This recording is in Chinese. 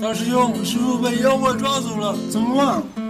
大师兄师傅被妖怪抓走了怎么办？